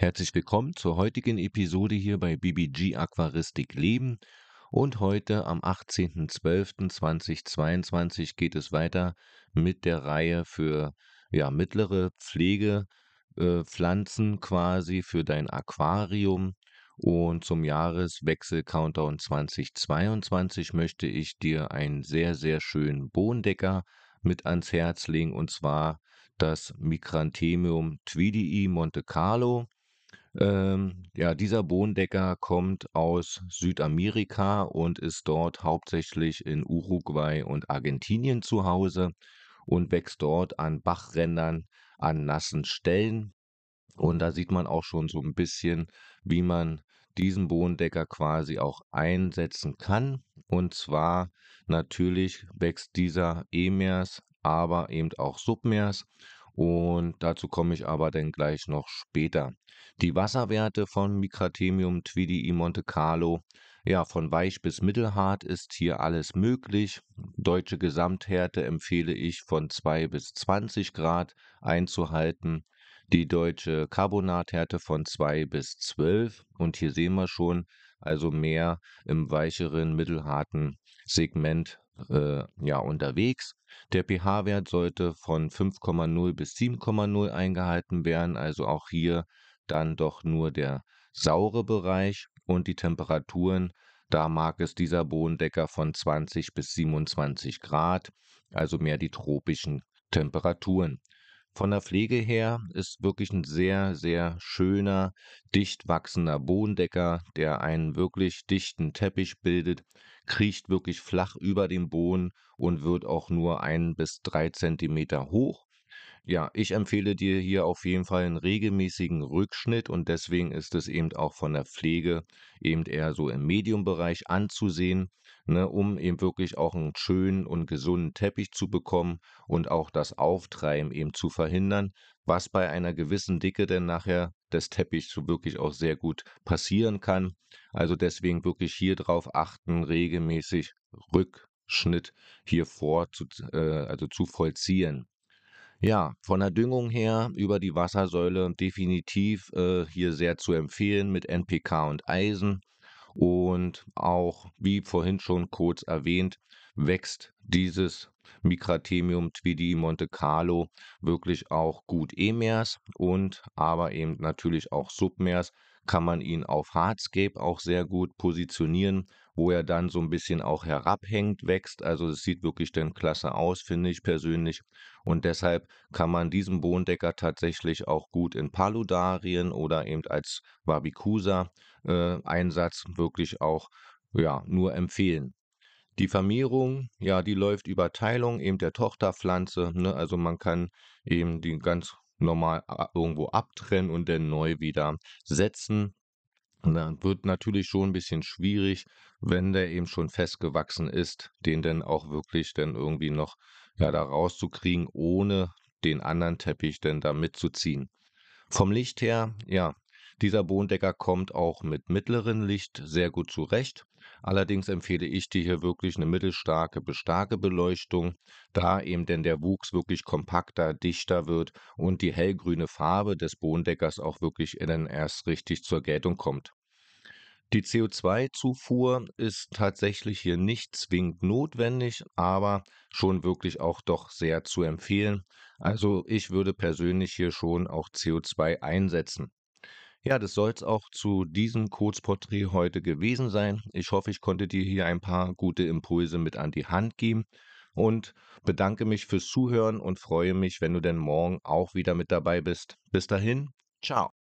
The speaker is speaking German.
Herzlich willkommen zur heutigen Episode hier bei BBG Aquaristik Leben. Und heute am 18.12.2022 geht es weiter mit der Reihe für ja, mittlere Pflegepflanzen äh, quasi für dein Aquarium. Und zum Jahreswechsel Countdown 2022 möchte ich dir einen sehr, sehr schönen Bohnendecker mit ans Herz legen und zwar das Micranthemium tweedii Monte Carlo. Ähm, ja, dieser Bohnendecker kommt aus Südamerika und ist dort hauptsächlich in Uruguay und Argentinien zu Hause und wächst dort an Bachrändern, an nassen Stellen. Und da sieht man auch schon so ein bisschen, wie man diesen Bohnendecker quasi auch einsetzen kann. Und zwar natürlich wächst dieser emers, aber eben auch submers. Und dazu komme ich aber dann gleich noch später. Die Wasserwerte von Micratemium tweedii Monte Carlo, ja, von weich bis mittelhart ist hier alles möglich. Deutsche Gesamthärte empfehle ich von 2 bis 20 Grad einzuhalten. Die deutsche Carbonathärte von 2 bis 12. Und hier sehen wir schon, also mehr im weicheren, mittelharten Segment äh, ja, unterwegs. Der pH-Wert sollte von 5,0 bis 7,0 eingehalten werden, also auch hier dann doch nur der saure Bereich und die Temperaturen, da mag es dieser Bodendecker von 20 bis 27 Grad, also mehr die tropischen Temperaturen. Von der Pflege her ist wirklich ein sehr, sehr schöner, dicht wachsender Bodendecker, der einen wirklich dichten Teppich bildet, kriecht wirklich flach über dem Boden und wird auch nur ein bis drei Zentimeter hoch. Ja, ich empfehle dir hier auf jeden Fall einen regelmäßigen Rückschnitt und deswegen ist es eben auch von der Pflege eben eher so im Mediumbereich anzusehen, ne, um eben wirklich auch einen schönen und gesunden Teppich zu bekommen und auch das Auftreiben eben zu verhindern, was bei einer gewissen Dicke denn nachher des Teppichs so wirklich auch sehr gut passieren kann. Also deswegen wirklich hier drauf achten, regelmäßig Rückschnitt hier vor zu, äh, also zu vollziehen. Ja, von der Düngung her über die Wassersäule definitiv äh, hier sehr zu empfehlen mit NPK und Eisen. Und auch, wie vorhin schon kurz erwähnt, wächst dieses Micratemium tweedii Monte Carlo wirklich auch gut emers und aber eben natürlich auch submers kann man ihn auf Hardscape auch sehr gut positionieren wo er dann so ein bisschen auch herabhängt, wächst. Also es sieht wirklich dann klasse aus, finde ich persönlich. Und deshalb kann man diesen Bohnendecker tatsächlich auch gut in Paludarien oder eben als Wabicusa-Einsatz äh, wirklich auch ja, nur empfehlen. Die Vermehrung, ja, die läuft über Teilung eben der Tochterpflanze. Ne? Also man kann eben die ganz normal irgendwo abtrennen und dann neu wieder setzen. Und dann wird natürlich schon ein bisschen schwierig, wenn der eben schon festgewachsen ist, den dann auch wirklich dann irgendwie noch ja da rauszukriegen, ohne den anderen Teppich dann da mitzuziehen. Vom Licht her, ja, dieser Bohnendecker kommt auch mit mittlerem Licht sehr gut zurecht. Allerdings empfehle ich dir hier wirklich eine mittelstarke bis starke Beleuchtung, da eben denn der Wuchs wirklich kompakter, dichter wird und die hellgrüne Farbe des Bohnendeckers auch wirklich innen erst richtig zur Geltung kommt. Die CO2-Zufuhr ist tatsächlich hier nicht zwingend notwendig, aber schon wirklich auch doch sehr zu empfehlen. Also ich würde persönlich hier schon auch CO2 einsetzen. Ja, das soll es auch zu diesem Kurzporträt heute gewesen sein. Ich hoffe, ich konnte dir hier ein paar gute Impulse mit an die Hand geben und bedanke mich fürs Zuhören und freue mich, wenn du denn morgen auch wieder mit dabei bist. Bis dahin, ciao.